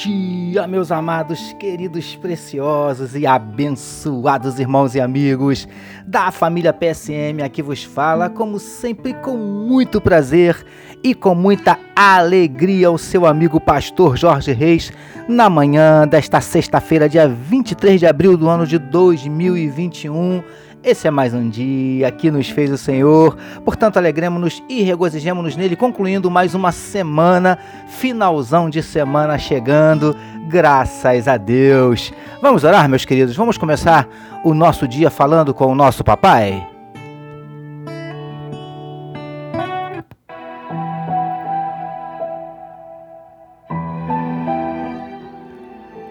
dia, meus amados, queridos, preciosos e abençoados irmãos e amigos da família PSM. Aqui vos fala, como sempre, com muito prazer e com muita alegria, o seu amigo pastor Jorge Reis, na manhã desta sexta-feira, dia 23 de abril do ano de 2021 esse é mais um dia que nos fez o Senhor, portanto, alegremos-nos e regozijemos-nos nele, concluindo mais uma semana, finalzão de semana chegando, graças a Deus. Vamos orar, meus queridos, vamos começar o nosso dia falando com o nosso papai?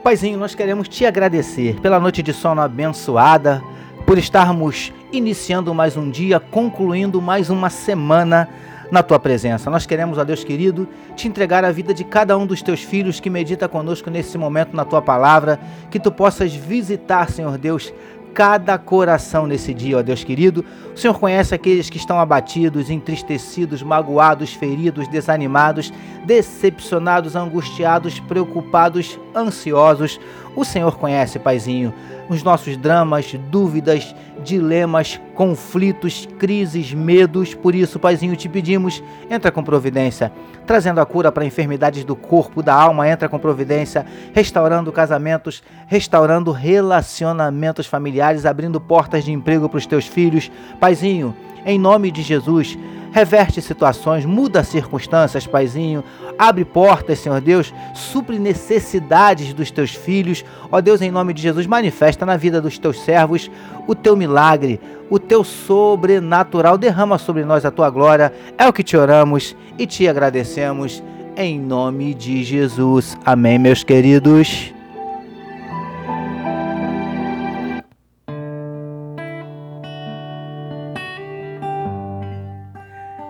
Paizinho, nós queremos te agradecer pela noite de sono abençoada por estarmos iniciando mais um dia, concluindo mais uma semana na tua presença. Nós queremos, ó Deus querido, te entregar a vida de cada um dos teus filhos que medita conosco nesse momento na tua palavra, que tu possas visitar, Senhor Deus, cada coração nesse dia, ó Deus querido. O Senhor conhece aqueles que estão abatidos, entristecidos, magoados, feridos, desanimados, decepcionados, angustiados, preocupados, ansiosos. O Senhor conhece, Paizinho, os nossos dramas, dúvidas, dilemas, conflitos, crises, medos. Por isso, Paizinho, te pedimos, entra com providência, trazendo a cura para enfermidades do corpo, da alma, entra com providência, restaurando casamentos, restaurando relacionamentos familiares, abrindo portas de emprego para os teus filhos. Paizinho, em nome de Jesus, reverte situações, muda circunstâncias, Paizinho, abre portas, Senhor Deus, supre necessidades dos teus filhos. Ó Deus, em nome de Jesus, manifesta na vida dos teus servos o teu milagre, o teu sobrenatural. Derrama sobre nós a tua glória. É o que te oramos e te agradecemos. Em nome de Jesus. Amém, meus queridos.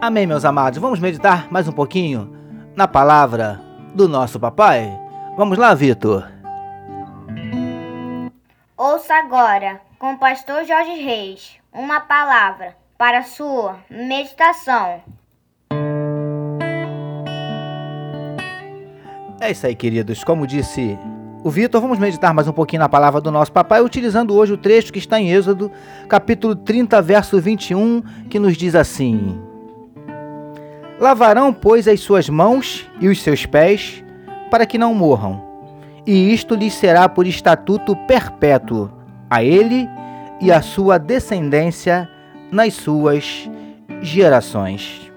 Amém, meus amados. Vamos meditar mais um pouquinho na palavra do nosso papai? Vamos lá, Vitor. Ouça agora, com o pastor Jorge Reis, uma palavra para sua meditação. É isso aí, queridos. Como disse o Vitor, vamos meditar mais um pouquinho na palavra do nosso papai, utilizando hoje o trecho que está em Êxodo, capítulo 30, verso 21, que nos diz assim: Lavarão, pois, as suas mãos e os seus pés, para que não morram. E isto lhes será por estatuto perpétuo, a ele e a sua descendência nas suas gerações.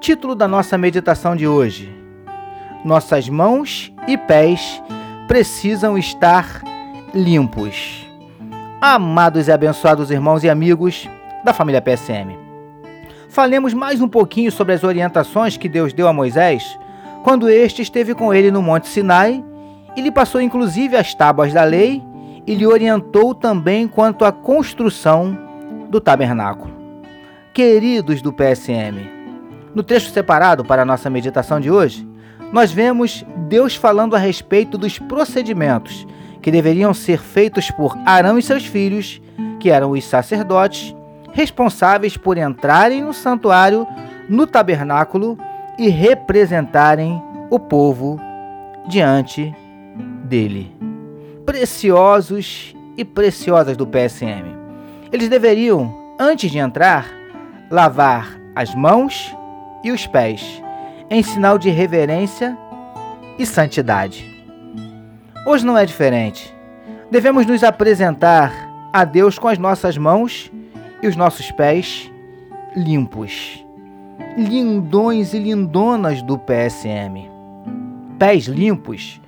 Título da nossa meditação de hoje: Nossas mãos e pés precisam estar limpos. Amados e abençoados irmãos e amigos da família PSM falemos mais um pouquinho sobre as orientações que Deus deu a Moisés quando este esteve com ele no Monte Sinai e lhe passou inclusive as tábuas da lei e lhe orientou também quanto à construção do tabernáculo. Queridos do PSM, no trecho separado para a nossa meditação de hoje, nós vemos Deus falando a respeito dos procedimentos que deveriam ser feitos por Arão e seus filhos, que eram os sacerdotes, responsáveis por entrarem no santuário, no tabernáculo e representarem o povo diante dele. Preciosos e preciosas do PSM. Eles deveriam, antes de entrar, lavar as mãos e os pés, em sinal de reverência e santidade. Hoje não é diferente. Devemos nos apresentar a Deus com as nossas mãos e os nossos pés limpos. Lindões e lindonas do PSM. Pés limpos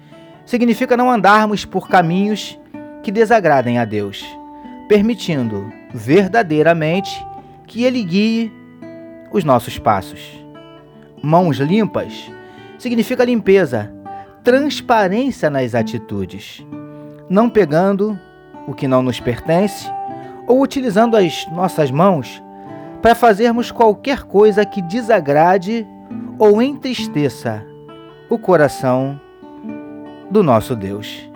significa não andarmos por caminhos que desagradem a Deus, permitindo verdadeiramente que Ele guie os nossos passos. Mãos limpas significa limpeza, transparência nas atitudes, não pegando o que não nos pertence ou utilizando as nossas mãos para fazermos qualquer coisa que desagrade ou entristeça o coração do nosso Deus.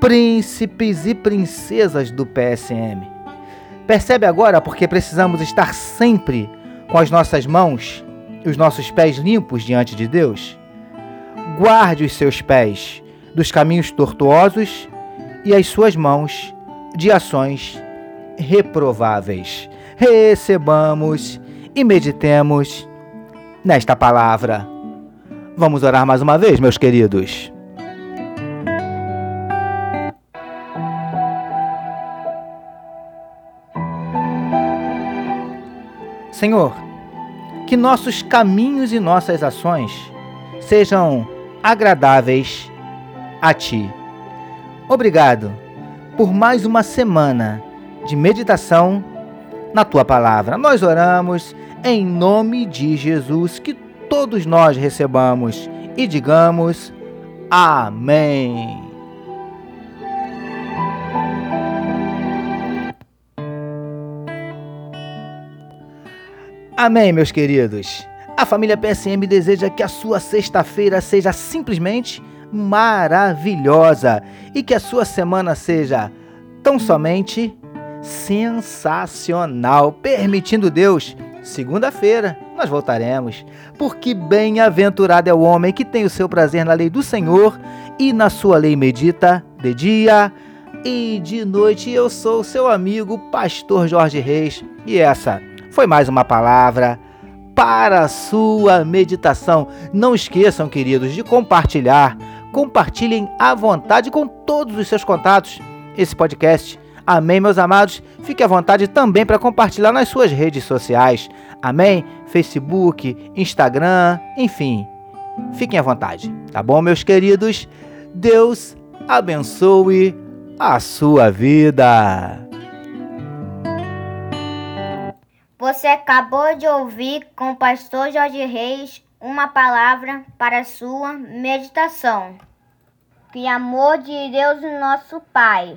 Príncipes e princesas do PSM. Percebe agora porque precisamos estar sempre com as nossas mãos e os nossos pés limpos diante de Deus? Guarde os seus pés dos caminhos tortuosos e as suas mãos de ações reprováveis. Recebamos e meditemos nesta palavra. Vamos orar mais uma vez, meus queridos. Senhor, que nossos caminhos e nossas ações sejam agradáveis a Ti. Obrigado por mais uma semana de meditação na Tua palavra. Nós oramos em nome de Jesus, que todos nós recebamos e digamos Amém. Amém, meus queridos. A família PSM deseja que a sua sexta-feira seja simplesmente maravilhosa e que a sua semana seja tão somente sensacional. Permitindo Deus, segunda-feira nós voltaremos, porque bem-aventurado é o homem que tem o seu prazer na lei do Senhor e na sua lei medita de dia e de noite. Eu sou seu amigo, pastor Jorge Reis, e essa foi mais uma palavra para a sua meditação. Não esqueçam, queridos, de compartilhar. Compartilhem à vontade com todos os seus contatos esse podcast. Amém, meus amados? Fique à vontade também para compartilhar nas suas redes sociais. Amém? Facebook, Instagram, enfim. Fiquem à vontade, tá bom, meus queridos? Deus abençoe a sua vida. Você acabou de ouvir com o pastor Jorge Reis uma palavra para sua meditação. Que amor de Deus, nosso Pai,